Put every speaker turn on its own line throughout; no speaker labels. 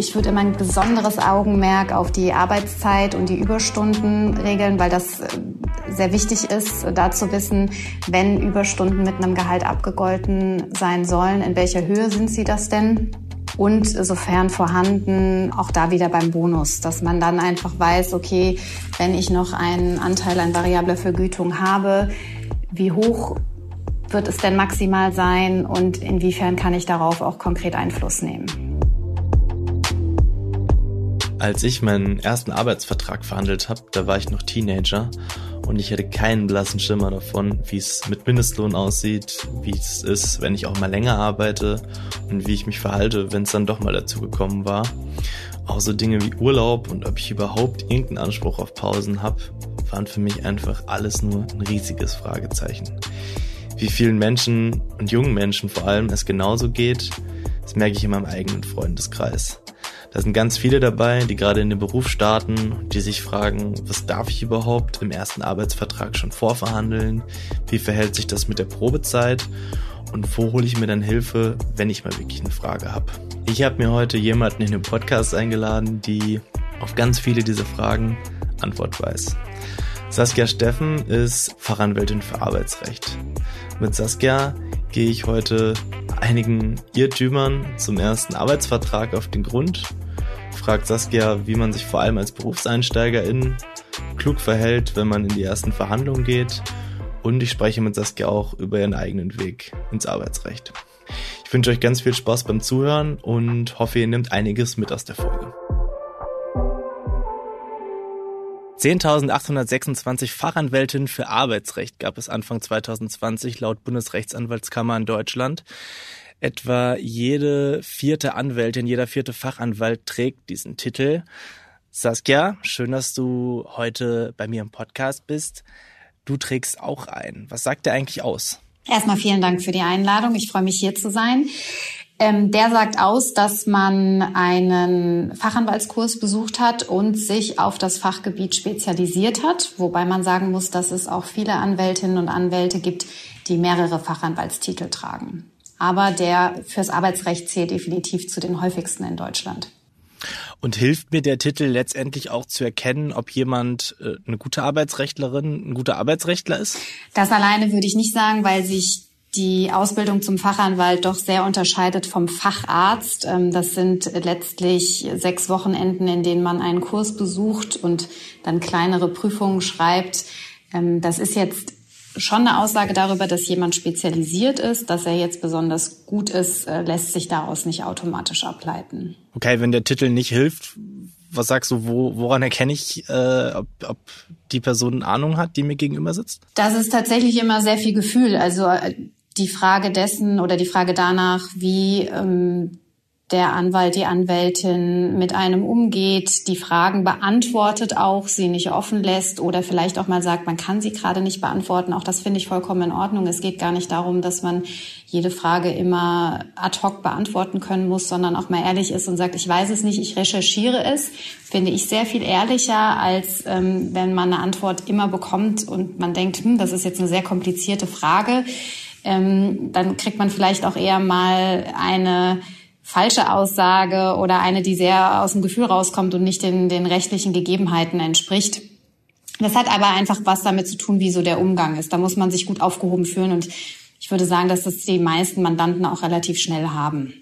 Ich würde immer ein besonderes Augenmerk auf die Arbeitszeit und die Überstunden regeln, weil das äh, sehr wichtig ist, da zu wissen, wenn Überstunden mit einem Gehalt abgegolten sein sollen, in welcher Höhe sind sie das denn? Und sofern vorhanden, auch da wieder beim Bonus, dass man dann einfach weiß, okay, wenn ich noch einen Anteil an variabler Vergütung habe, wie hoch wird es denn maximal sein und inwiefern kann ich darauf auch konkret Einfluss nehmen?
Als ich meinen ersten Arbeitsvertrag verhandelt habe, da war ich noch Teenager und ich hatte keinen blassen Schimmer davon, wie es mit Mindestlohn aussieht, wie es ist, wenn ich auch mal länger arbeite und wie ich mich verhalte, wenn es dann doch mal dazu gekommen war. Auch so Dinge wie Urlaub und ob ich überhaupt irgendeinen Anspruch auf Pausen habe, waren für mich einfach alles nur ein riesiges Fragezeichen. Wie vielen Menschen und jungen Menschen vor allem es genauso geht, das merke ich in meinem eigenen Freundeskreis. Da sind ganz viele dabei, die gerade in den Beruf starten, die sich fragen, was darf ich überhaupt im ersten Arbeitsvertrag schon vorverhandeln? Wie verhält sich das mit der Probezeit? Und wo hole ich mir dann Hilfe, wenn ich mal wirklich eine Frage habe? Ich habe mir heute jemanden in den Podcast eingeladen, die auf ganz viele dieser Fragen Antwort weiß. Saskia Steffen ist Fachanwältin für Arbeitsrecht. Mit Saskia gehe ich heute einigen Irrtümern zum ersten Arbeitsvertrag auf den Grund fragt Saskia, wie man sich vor allem als Berufseinsteigerin klug verhält, wenn man in die ersten Verhandlungen geht. Und ich spreche mit Saskia auch über ihren eigenen Weg ins Arbeitsrecht. Ich wünsche euch ganz viel Spaß beim Zuhören und hoffe, ihr nehmt einiges mit aus der Folge. 10.826 Fachanwältinnen für Arbeitsrecht gab es Anfang 2020 laut Bundesrechtsanwaltskammer in Deutschland. Etwa jede vierte Anwältin, jeder vierte Fachanwalt trägt diesen Titel. Saskia, schön, dass du heute bei mir im Podcast bist. Du trägst auch ein. Was sagt der eigentlich aus?
Erstmal vielen Dank für die Einladung. Ich freue mich hier zu sein. Ähm, der sagt aus, dass man einen Fachanwaltskurs besucht hat und sich auf das Fachgebiet spezialisiert hat, wobei man sagen muss, dass es auch viele Anwältinnen und Anwälte gibt, die mehrere Fachanwaltstitel tragen aber der fürs Arbeitsrecht zählt definitiv zu den häufigsten in Deutschland.
Und hilft mir der Titel letztendlich auch zu erkennen, ob jemand äh, eine gute Arbeitsrechtlerin, ein guter Arbeitsrechtler ist?
Das alleine würde ich nicht sagen, weil sich die Ausbildung zum Fachanwalt doch sehr unterscheidet vom Facharzt. Ähm, das sind letztlich sechs Wochenenden, in denen man einen Kurs besucht und dann kleinere Prüfungen schreibt. Ähm, das ist jetzt schon eine Aussage darüber, dass jemand spezialisiert ist, dass er jetzt besonders gut ist, äh, lässt sich daraus nicht automatisch ableiten.
Okay, wenn der Titel nicht hilft, was sagst du, wo, woran erkenne ich, äh, ob, ob die Person Ahnung hat, die mir gegenüber sitzt?
Das ist tatsächlich immer sehr viel Gefühl. Also äh, die Frage dessen oder die Frage danach, wie ähm, der Anwalt, die Anwältin mit einem umgeht, die Fragen beantwortet auch, sie nicht offen lässt oder vielleicht auch mal sagt, man kann sie gerade nicht beantworten. Auch das finde ich vollkommen in Ordnung. Es geht gar nicht darum, dass man jede Frage immer ad hoc beantworten können muss, sondern auch mal ehrlich ist und sagt, ich weiß es nicht, ich recherchiere es. Finde ich sehr viel ehrlicher, als ähm, wenn man eine Antwort immer bekommt und man denkt, hm, das ist jetzt eine sehr komplizierte Frage. Ähm, dann kriegt man vielleicht auch eher mal eine falsche Aussage oder eine, die sehr aus dem Gefühl rauskommt und nicht den, den rechtlichen Gegebenheiten entspricht. Das hat aber einfach was damit zu tun, wie so der Umgang ist. Da muss man sich gut aufgehoben fühlen und ich würde sagen, dass das die meisten Mandanten auch relativ schnell haben.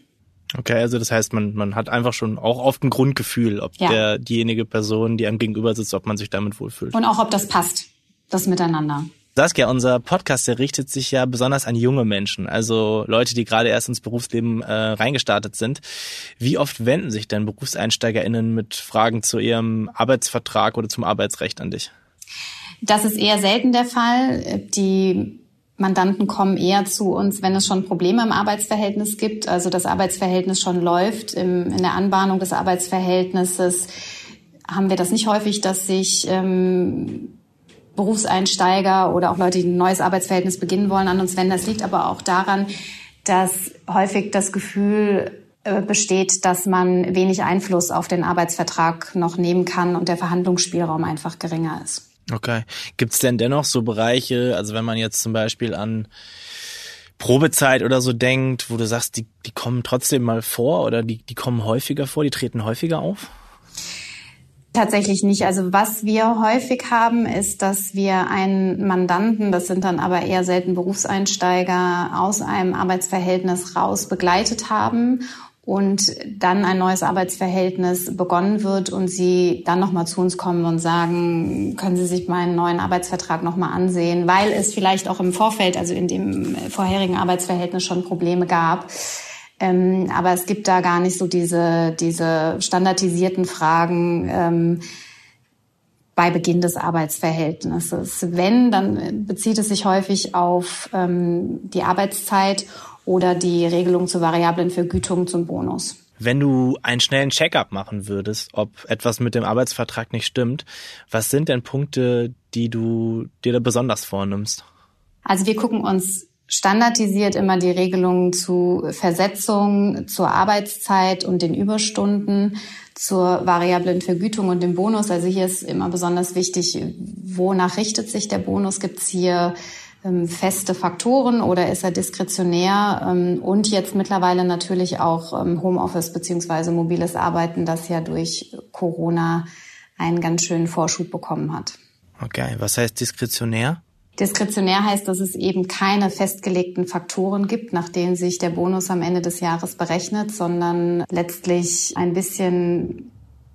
Okay, also das heißt, man, man hat einfach schon auch oft ein Grundgefühl, ob ja. der, diejenige Person, die einem gegenüber sitzt, ob man sich damit wohlfühlt.
Und auch, ob das passt, das Miteinander.
Saskia, unser Podcast, der richtet sich ja besonders an junge Menschen, also Leute, die gerade erst ins Berufsleben äh, reingestartet sind. Wie oft wenden sich denn BerufseinsteigerInnen mit Fragen zu ihrem Arbeitsvertrag oder zum Arbeitsrecht an dich?
Das ist eher selten der Fall. Die Mandanten kommen eher zu uns, wenn es schon Probleme im Arbeitsverhältnis gibt, also das Arbeitsverhältnis schon läuft. Im, in der Anbahnung des Arbeitsverhältnisses haben wir das nicht häufig, dass sich ähm, Berufseinsteiger oder auch Leute, die ein neues Arbeitsverhältnis beginnen wollen, an uns wenden. Das liegt aber auch daran, dass häufig das Gefühl äh, besteht, dass man wenig Einfluss auf den Arbeitsvertrag noch nehmen kann und der Verhandlungsspielraum einfach geringer ist.
Okay. Gibt es denn dennoch so Bereiche, also wenn man jetzt zum Beispiel an Probezeit oder so denkt, wo du sagst, die, die kommen trotzdem mal vor oder die, die kommen häufiger vor, die treten häufiger auf?
Tatsächlich nicht. Also was wir häufig haben, ist, dass wir einen Mandanten, das sind dann aber eher selten Berufseinsteiger, aus einem Arbeitsverhältnis raus begleitet haben und dann ein neues Arbeitsverhältnis begonnen wird und sie dann nochmal zu uns kommen und sagen, können Sie sich meinen neuen Arbeitsvertrag nochmal ansehen, weil es vielleicht auch im Vorfeld, also in dem vorherigen Arbeitsverhältnis schon Probleme gab. Ähm, aber es gibt da gar nicht so diese, diese standardisierten Fragen. Ähm, bei Beginn des Arbeitsverhältnisses. Wenn, dann bezieht es sich häufig auf ähm, die Arbeitszeit oder die Regelung zur variablen Vergütung zum Bonus.
Wenn du einen schnellen Checkup machen würdest, ob etwas mit dem Arbeitsvertrag nicht stimmt, was sind denn Punkte, die du dir da besonders vornimmst?
Also wir gucken uns standardisiert immer die Regelungen zu Versetzung, zur Arbeitszeit und den Überstunden, zur variablen Vergütung und dem Bonus. Also hier ist immer besonders wichtig, wonach richtet sich der Bonus? Gibt es hier ähm, feste Faktoren oder ist er diskretionär? Ähm, und jetzt mittlerweile natürlich auch ähm, Homeoffice beziehungsweise mobiles Arbeiten, das ja durch Corona einen ganz schönen Vorschub bekommen hat.
Okay, was heißt diskretionär?
Diskretionär heißt, dass es eben keine festgelegten Faktoren gibt, nach denen sich der Bonus am Ende des Jahres berechnet, sondern letztlich ein bisschen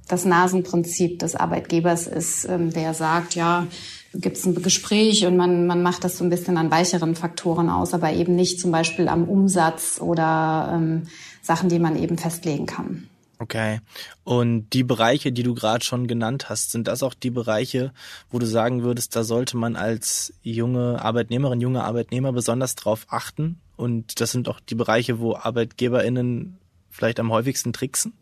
das Nasenprinzip des Arbeitgebers ist, der sagt, ja, gibt es ein Gespräch und man, man macht das so ein bisschen an weicheren Faktoren aus, aber eben nicht zum Beispiel am Umsatz oder ähm, Sachen, die man eben festlegen kann.
Okay. Und die Bereiche, die du gerade schon genannt hast, sind das auch die Bereiche, wo du sagen würdest, da sollte man als junge Arbeitnehmerin, junge Arbeitnehmer besonders drauf achten? Und das sind auch die Bereiche, wo ArbeitgeberInnen vielleicht am häufigsten tricksen?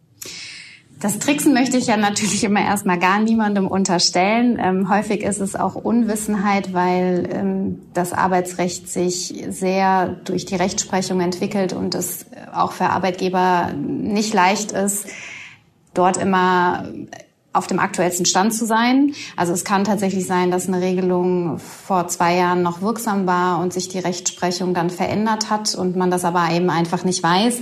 Das Tricksen möchte ich ja natürlich immer erstmal gar niemandem unterstellen. Ähm, häufig ist es auch Unwissenheit, weil ähm, das Arbeitsrecht sich sehr durch die Rechtsprechung entwickelt und es auch für Arbeitgeber nicht leicht ist, dort immer auf dem aktuellsten Stand zu sein. Also es kann tatsächlich sein, dass eine Regelung vor zwei Jahren noch wirksam war und sich die Rechtsprechung dann verändert hat und man das aber eben einfach nicht weiß.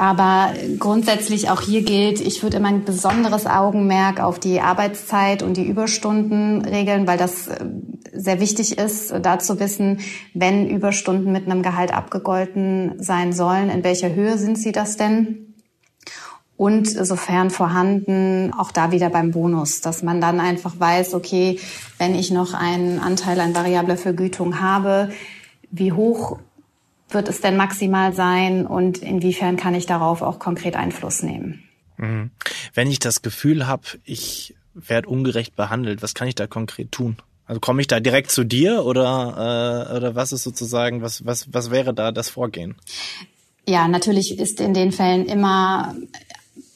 Aber grundsätzlich auch hier gilt, ich würde immer ein besonderes Augenmerk auf die Arbeitszeit und die Überstunden regeln, weil das äh, sehr wichtig ist, da zu wissen, wenn Überstunden mit einem Gehalt abgegolten sein sollen, in welcher Höhe sind sie das denn? Und sofern vorhanden, auch da wieder beim Bonus, dass man dann einfach weiß, okay, wenn ich noch einen Anteil an variabler Vergütung habe, wie hoch wird es denn maximal sein und inwiefern kann ich darauf auch konkret Einfluss nehmen?
Mhm. Wenn ich das Gefühl habe, ich werde ungerecht behandelt, was kann ich da konkret tun? Also komme ich da direkt zu dir oder äh, oder was ist sozusagen was was was wäre da das Vorgehen?
Ja, natürlich ist in den Fällen immer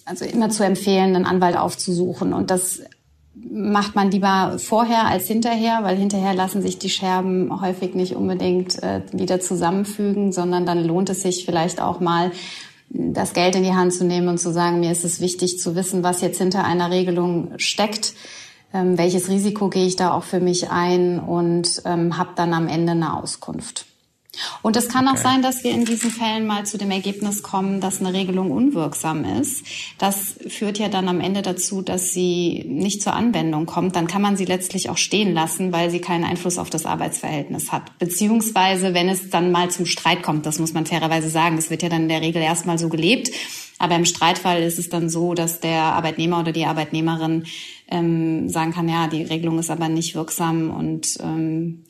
also immer zu empfehlen, einen Anwalt aufzusuchen und das macht man lieber vorher als hinterher, weil hinterher lassen sich die Scherben häufig nicht unbedingt äh, wieder zusammenfügen, sondern dann lohnt es sich vielleicht auch mal, das Geld in die Hand zu nehmen und zu sagen, mir ist es wichtig zu wissen, was jetzt hinter einer Regelung steckt, ähm, welches Risiko gehe ich da auch für mich ein und ähm, habe dann am Ende eine Auskunft. Und es kann okay. auch sein, dass wir in diesen Fällen mal zu dem Ergebnis kommen, dass eine Regelung unwirksam ist. Das führt ja dann am Ende dazu, dass sie nicht zur Anwendung kommt. Dann kann man sie letztlich auch stehen lassen, weil sie keinen Einfluss auf das Arbeitsverhältnis hat. Beziehungsweise, wenn es dann mal zum Streit kommt, das muss man fairerweise sagen, es wird ja dann in der Regel erstmal so gelebt. Aber im Streitfall ist es dann so, dass der Arbeitnehmer oder die Arbeitnehmerin ähm, sagen kann, ja, die Regelung ist aber nicht wirksam und ähm,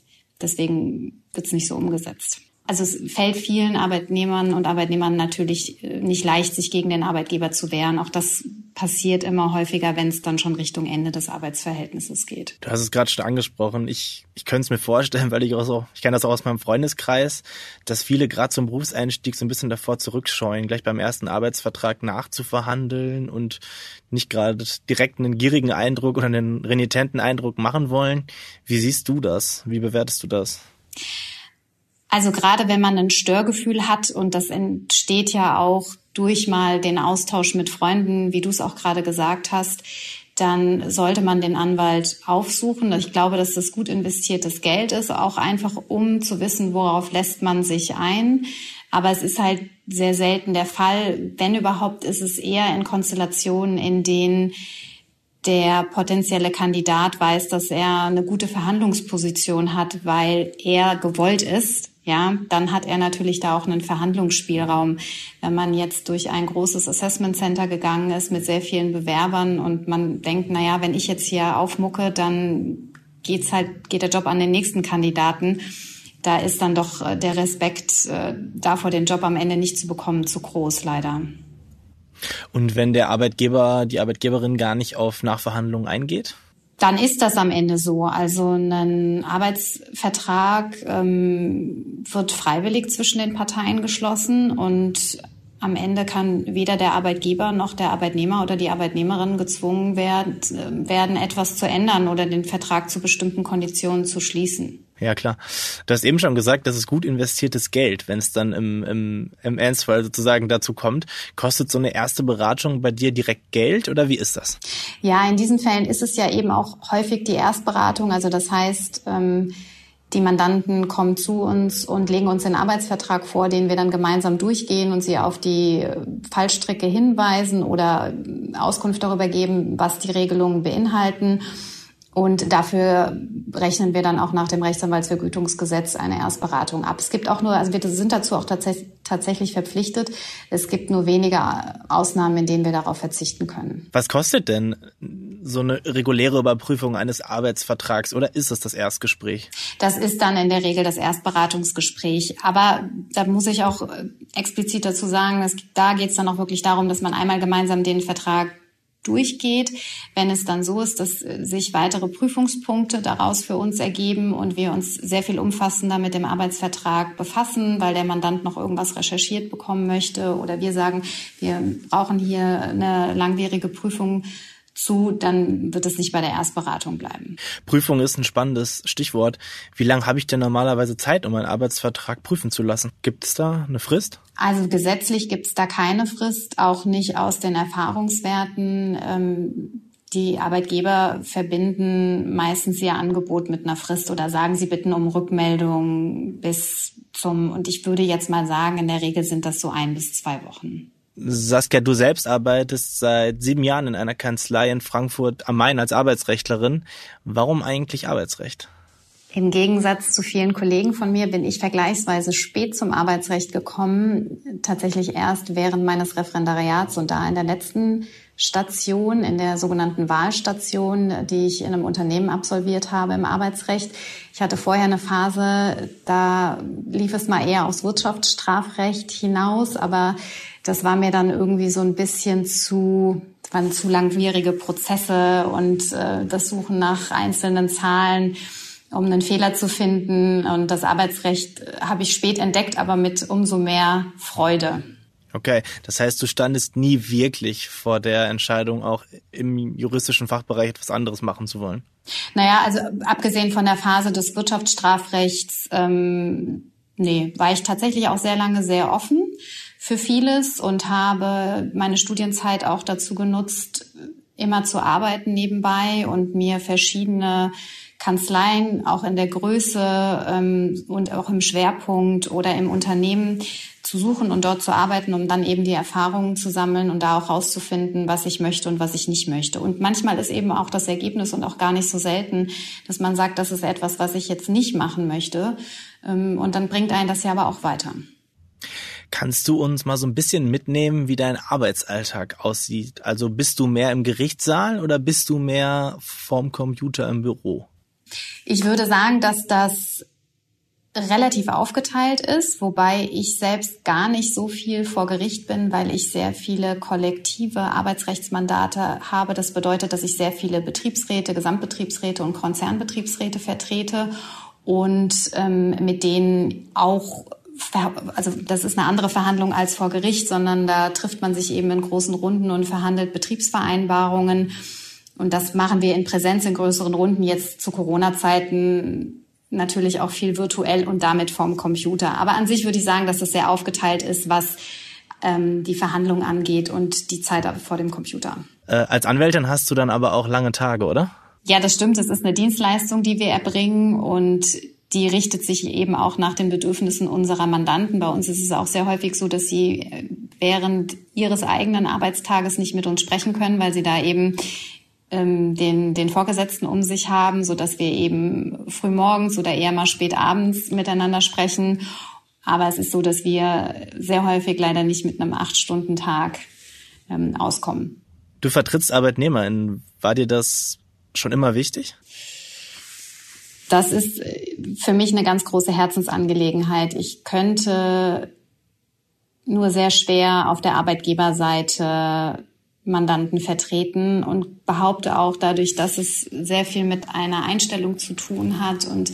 deswegen wird es nicht so umgesetzt. Also es fällt vielen Arbeitnehmern und Arbeitnehmern natürlich äh, nicht leicht, sich gegen den Arbeitgeber zu wehren. Auch das passiert immer häufiger, wenn es dann schon Richtung Ende des Arbeitsverhältnisses geht.
Du hast es gerade schon angesprochen. Ich, ich könnte es mir vorstellen, weil ich auch so, ich kenne das auch aus meinem Freundeskreis, dass viele gerade zum Berufseinstieg so ein bisschen davor zurückscheuen, gleich beim ersten Arbeitsvertrag nachzuverhandeln und nicht gerade direkt einen gierigen Eindruck oder einen renitenten Eindruck machen wollen. Wie siehst du das? Wie bewertest du das?
Also gerade wenn man ein Störgefühl hat und das entsteht ja auch durch mal den Austausch mit Freunden, wie du es auch gerade gesagt hast, dann sollte man den Anwalt aufsuchen. Ich glaube, dass das gut investiertes Geld ist, auch einfach um zu wissen, worauf lässt man sich ein. Aber es ist halt sehr selten der Fall. Wenn überhaupt, ist es eher in Konstellationen, in denen der potenzielle Kandidat weiß, dass er eine gute Verhandlungsposition hat, weil er gewollt ist ja, dann hat er natürlich da auch einen Verhandlungsspielraum. Wenn man jetzt durch ein großes Assessment Center gegangen ist mit sehr vielen Bewerbern und man denkt, na ja, wenn ich jetzt hier aufmucke, dann geht's halt, geht der Job an den nächsten Kandidaten. Da ist dann doch äh, der Respekt äh, davor, den Job am Ende nicht zu bekommen, zu groß, leider.
Und wenn der Arbeitgeber, die Arbeitgeberin gar nicht auf Nachverhandlungen eingeht?
Dann ist das am Ende so. Also ein Arbeitsvertrag ähm, wird freiwillig zwischen den Parteien geschlossen und am Ende kann weder der Arbeitgeber noch der Arbeitnehmer oder die Arbeitnehmerin gezwungen werden, werden etwas zu ändern oder den Vertrag zu bestimmten Konditionen zu schließen.
Ja, klar. Du hast eben schon gesagt, das ist gut investiertes Geld, wenn es dann im, im, im Ernstfall sozusagen dazu kommt. Kostet so eine erste Beratung bei dir direkt Geld oder wie ist das?
Ja, in diesen Fällen ist es ja eben auch häufig die Erstberatung. Also das heißt, ähm, die Mandanten kommen zu uns und legen uns den Arbeitsvertrag vor, den wir dann gemeinsam durchgehen und sie auf die Fallstricke hinweisen oder Auskunft darüber geben, was die Regelungen beinhalten. Und dafür rechnen wir dann auch nach dem Rechtsanwaltsvergütungsgesetz eine Erstberatung ab. Es gibt auch nur, also wir sind dazu auch tats tatsächlich verpflichtet. Es gibt nur wenige Ausnahmen, in denen wir darauf verzichten können.
Was kostet denn so eine reguläre Überprüfung eines Arbeitsvertrags oder ist es das Erstgespräch?
Das ist dann in der Regel das Erstberatungsgespräch. Aber da muss ich auch explizit dazu sagen, dass, da geht es dann auch wirklich darum, dass man einmal gemeinsam den Vertrag durchgeht. Wenn es dann so ist, dass sich weitere Prüfungspunkte daraus für uns ergeben und wir uns sehr viel umfassender mit dem Arbeitsvertrag befassen, weil der Mandant noch irgendwas recherchiert bekommen möchte oder wir sagen, wir brauchen hier eine langwierige Prüfung zu, dann wird es nicht bei der Erstberatung bleiben.
Prüfung ist ein spannendes Stichwort. Wie lange habe ich denn normalerweise Zeit, um einen Arbeitsvertrag prüfen zu lassen? Gibt es da eine Frist?
Also gesetzlich gibt es da keine Frist, auch nicht aus den Erfahrungswerten. Ähm, die Arbeitgeber verbinden meistens ihr Angebot mit einer Frist oder sagen, sie bitten um Rückmeldung bis zum, und ich würde jetzt mal sagen, in der Regel sind das so ein bis zwei Wochen.
Saskia, du selbst arbeitest seit sieben Jahren in einer Kanzlei in Frankfurt am Main als Arbeitsrechtlerin. Warum eigentlich Arbeitsrecht?
Im Gegensatz zu vielen Kollegen von mir bin ich vergleichsweise spät zum Arbeitsrecht gekommen, tatsächlich erst während meines Referendariats und da in der letzten Station, in der sogenannten Wahlstation, die ich in einem Unternehmen absolviert habe im Arbeitsrecht. Ich hatte vorher eine Phase, da lief es mal eher aufs Wirtschaftsstrafrecht hinaus, aber das war mir dann irgendwie so ein bisschen zu, waren zu langwierige Prozesse und äh, das Suchen nach einzelnen Zahlen, um einen Fehler zu finden. Und das Arbeitsrecht habe ich spät entdeckt, aber mit umso mehr Freude.
Okay, das heißt, du standest nie wirklich vor der Entscheidung, auch im juristischen Fachbereich etwas anderes machen zu wollen.
Naja, also abgesehen von der Phase des Wirtschaftsstrafrechts, ähm, nee, war ich tatsächlich auch sehr lange sehr offen für vieles und habe meine Studienzeit auch dazu genutzt, immer zu arbeiten nebenbei und mir verschiedene Kanzleien auch in der Größe ähm, und auch im Schwerpunkt oder im Unternehmen zu suchen und dort zu arbeiten, um dann eben die Erfahrungen zu sammeln und da auch rauszufinden, was ich möchte und was ich nicht möchte. Und manchmal ist eben auch das Ergebnis und auch gar nicht so selten, dass man sagt, das ist etwas, was ich jetzt nicht machen möchte. Ähm, und dann bringt einen das ja aber auch weiter.
Kannst du uns mal so ein bisschen mitnehmen, wie dein Arbeitsalltag aussieht? Also bist du mehr im Gerichtssaal oder bist du mehr vorm Computer im Büro?
Ich würde sagen, dass das relativ aufgeteilt ist, wobei ich selbst gar nicht so viel vor Gericht bin, weil ich sehr viele kollektive Arbeitsrechtsmandate habe. Das bedeutet, dass ich sehr viele Betriebsräte, Gesamtbetriebsräte und Konzernbetriebsräte vertrete und ähm, mit denen auch also das ist eine andere Verhandlung als vor Gericht, sondern da trifft man sich eben in großen Runden und verhandelt Betriebsvereinbarungen. Und das machen wir in Präsenz in größeren Runden jetzt zu Corona-Zeiten natürlich auch viel virtuell und damit vom Computer. Aber an sich würde ich sagen, dass das sehr aufgeteilt ist, was ähm, die Verhandlung angeht und die Zeit vor dem Computer.
Äh, als Anwältin hast du dann aber auch lange Tage, oder?
Ja, das stimmt. Das ist eine Dienstleistung, die wir erbringen und die richtet sich eben auch nach den Bedürfnissen unserer Mandanten. Bei uns ist es auch sehr häufig so, dass sie äh, während ihres eigenen Arbeitstages nicht mit uns sprechen können, weil sie da eben ähm, den, den Vorgesetzten um sich haben, so dass wir eben früh morgens oder eher mal spät abends miteinander sprechen. Aber es ist so, dass wir sehr häufig leider nicht mit einem Acht-Stunden-Tag ähm, auskommen.
Du vertrittst ArbeitnehmerInnen. War dir das schon immer wichtig?
Das ist äh, für mich eine ganz große Herzensangelegenheit. Ich könnte nur sehr schwer auf der Arbeitgeberseite Mandanten vertreten und behaupte auch dadurch, dass es sehr viel mit einer Einstellung zu tun hat und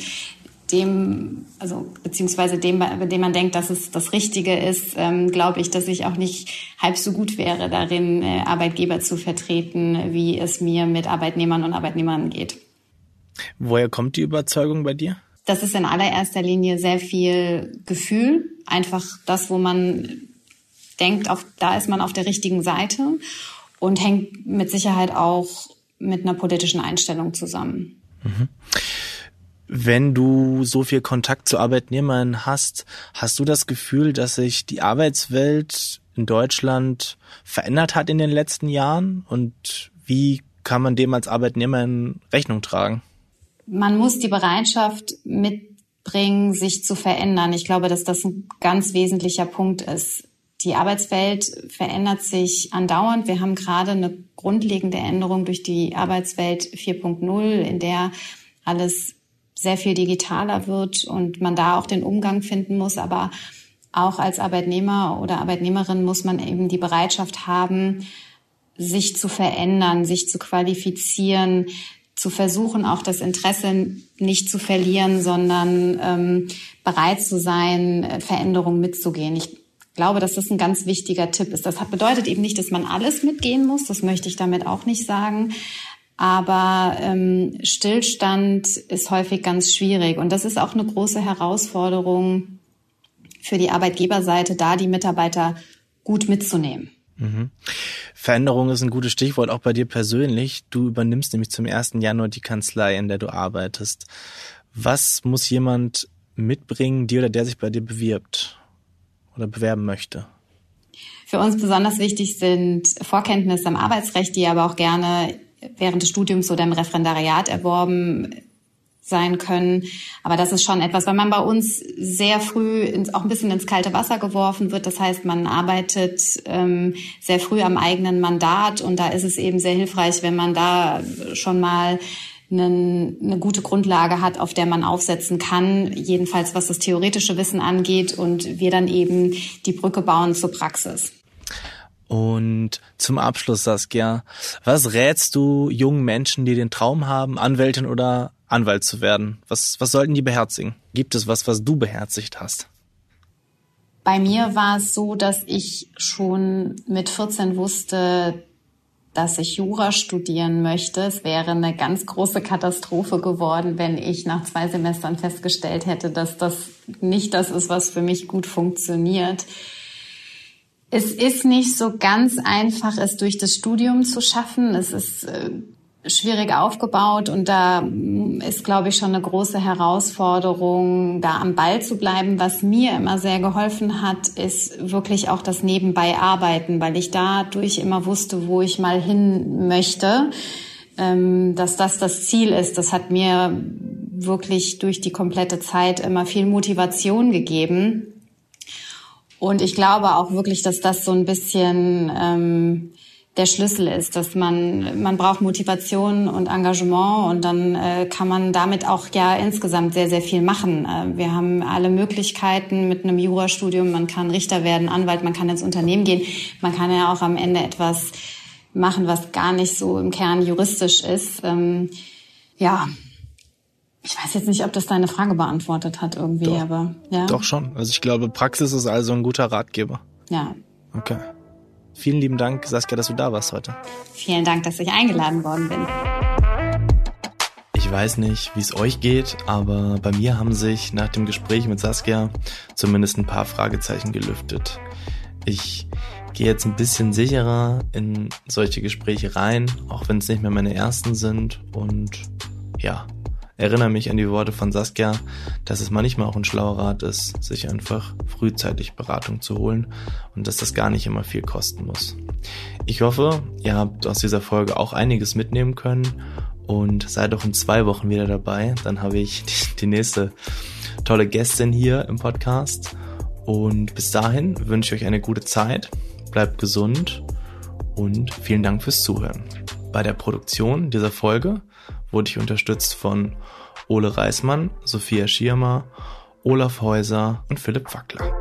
dem, also beziehungsweise dem, bei dem man denkt, dass es das Richtige ist, ähm, glaube ich, dass ich auch nicht halb so gut wäre darin, äh, Arbeitgeber zu vertreten, wie es mir mit Arbeitnehmern und Arbeitnehmern geht.
Woher kommt die Überzeugung bei dir?
Das ist in allererster Linie sehr viel Gefühl, einfach das, wo man denkt, auf, da ist man auf der richtigen Seite und hängt mit Sicherheit auch mit einer politischen Einstellung zusammen. Mhm.
Wenn du so viel Kontakt zu Arbeitnehmern hast, hast du das Gefühl, dass sich die Arbeitswelt in Deutschland verändert hat in den letzten Jahren? Und wie kann man dem als Arbeitnehmer in Rechnung tragen?
Man muss die Bereitschaft mitbringen, sich zu verändern. Ich glaube, dass das ein ganz wesentlicher Punkt ist. Die Arbeitswelt verändert sich andauernd. Wir haben gerade eine grundlegende Änderung durch die Arbeitswelt 4.0, in der alles sehr viel digitaler wird und man da auch den Umgang finden muss. Aber auch als Arbeitnehmer oder Arbeitnehmerin muss man eben die Bereitschaft haben, sich zu verändern, sich zu qualifizieren, zu versuchen, auch das Interesse nicht zu verlieren, sondern ähm, bereit zu sein, Veränderungen mitzugehen. Ich glaube, dass das ein ganz wichtiger Tipp ist. Das bedeutet eben nicht, dass man alles mitgehen muss. Das möchte ich damit auch nicht sagen. Aber ähm, Stillstand ist häufig ganz schwierig. Und das ist auch eine große Herausforderung für die Arbeitgeberseite, da die Mitarbeiter gut mitzunehmen. Mhm.
Veränderung ist ein gutes Stichwort, auch bei dir persönlich. Du übernimmst nämlich zum 1. Januar die Kanzlei, in der du arbeitest. Was muss jemand mitbringen, die oder der sich bei dir bewirbt oder bewerben möchte?
Für uns besonders wichtig sind Vorkenntnisse im Arbeitsrecht, die aber auch gerne während des Studiums oder im Referendariat erworben sein können. Aber das ist schon etwas, weil man bei uns sehr früh ins, auch ein bisschen ins kalte Wasser geworfen wird. Das heißt, man arbeitet ähm, sehr früh am eigenen Mandat und da ist es eben sehr hilfreich, wenn man da schon mal eine, eine gute Grundlage hat, auf der man aufsetzen kann, jedenfalls was das theoretische Wissen angeht und wir dann eben die Brücke bauen zur Praxis.
Und zum Abschluss, Saskia, was rätst du jungen Menschen, die den Traum haben, Anwältin oder Anwalt zu werden? Was, was sollten die beherzigen? Gibt es was, was du beherzigt hast?
Bei mir war es so, dass ich schon mit 14 wusste, dass ich Jura studieren möchte. Es wäre eine ganz große Katastrophe geworden, wenn ich nach zwei Semestern festgestellt hätte, dass das nicht das ist, was für mich gut funktioniert. Es ist nicht so ganz einfach, es durch das Studium zu schaffen. Es ist äh, schwierig aufgebaut und da mm, ist, glaube ich, schon eine große Herausforderung, da am Ball zu bleiben. Was mir immer sehr geholfen hat, ist wirklich auch das Nebenbei arbeiten, weil ich dadurch immer wusste, wo ich mal hin möchte, ähm, dass das das Ziel ist. Das hat mir wirklich durch die komplette Zeit immer viel Motivation gegeben und ich glaube auch wirklich, dass das so ein bisschen ähm, der Schlüssel ist, dass man man braucht Motivation und Engagement und dann äh, kann man damit auch ja insgesamt sehr sehr viel machen. Äh, wir haben alle Möglichkeiten mit einem Jurastudium. Man kann Richter werden, Anwalt, man kann ins Unternehmen gehen, man kann ja auch am Ende etwas machen, was gar nicht so im Kern juristisch ist. Ähm, ja, ich weiß jetzt nicht, ob das deine Frage beantwortet hat irgendwie,
doch,
aber ja.
Doch schon. Also ich glaube, Praxis ist also ein guter Ratgeber.
Ja.
Okay. Vielen lieben Dank, Saskia, dass du da warst heute.
Vielen Dank, dass ich eingeladen worden bin.
Ich weiß nicht, wie es euch geht, aber bei mir haben sich nach dem Gespräch mit Saskia zumindest ein paar Fragezeichen gelüftet. Ich gehe jetzt ein bisschen sicherer in solche Gespräche rein, auch wenn es nicht mehr meine ersten sind. Und ja, erinnere mich an die Worte von Saskia, dass es manchmal auch ein schlauer Rat ist, sich einfach frühzeitig Beratung zu holen und dass das gar nicht immer viel kosten muss. Ich hoffe, ihr habt aus dieser Folge auch einiges mitnehmen können und seid auch in zwei Wochen wieder dabei. Dann habe ich die, die nächste tolle Gästin hier im Podcast. Und bis dahin wünsche ich euch eine gute Zeit, bleibt gesund und vielen Dank fürs Zuhören. Bei der Produktion dieser Folge wurde ich unterstützt von Ole Reismann, Sophia Schirmer, Olaf Häuser und Philipp Wackler.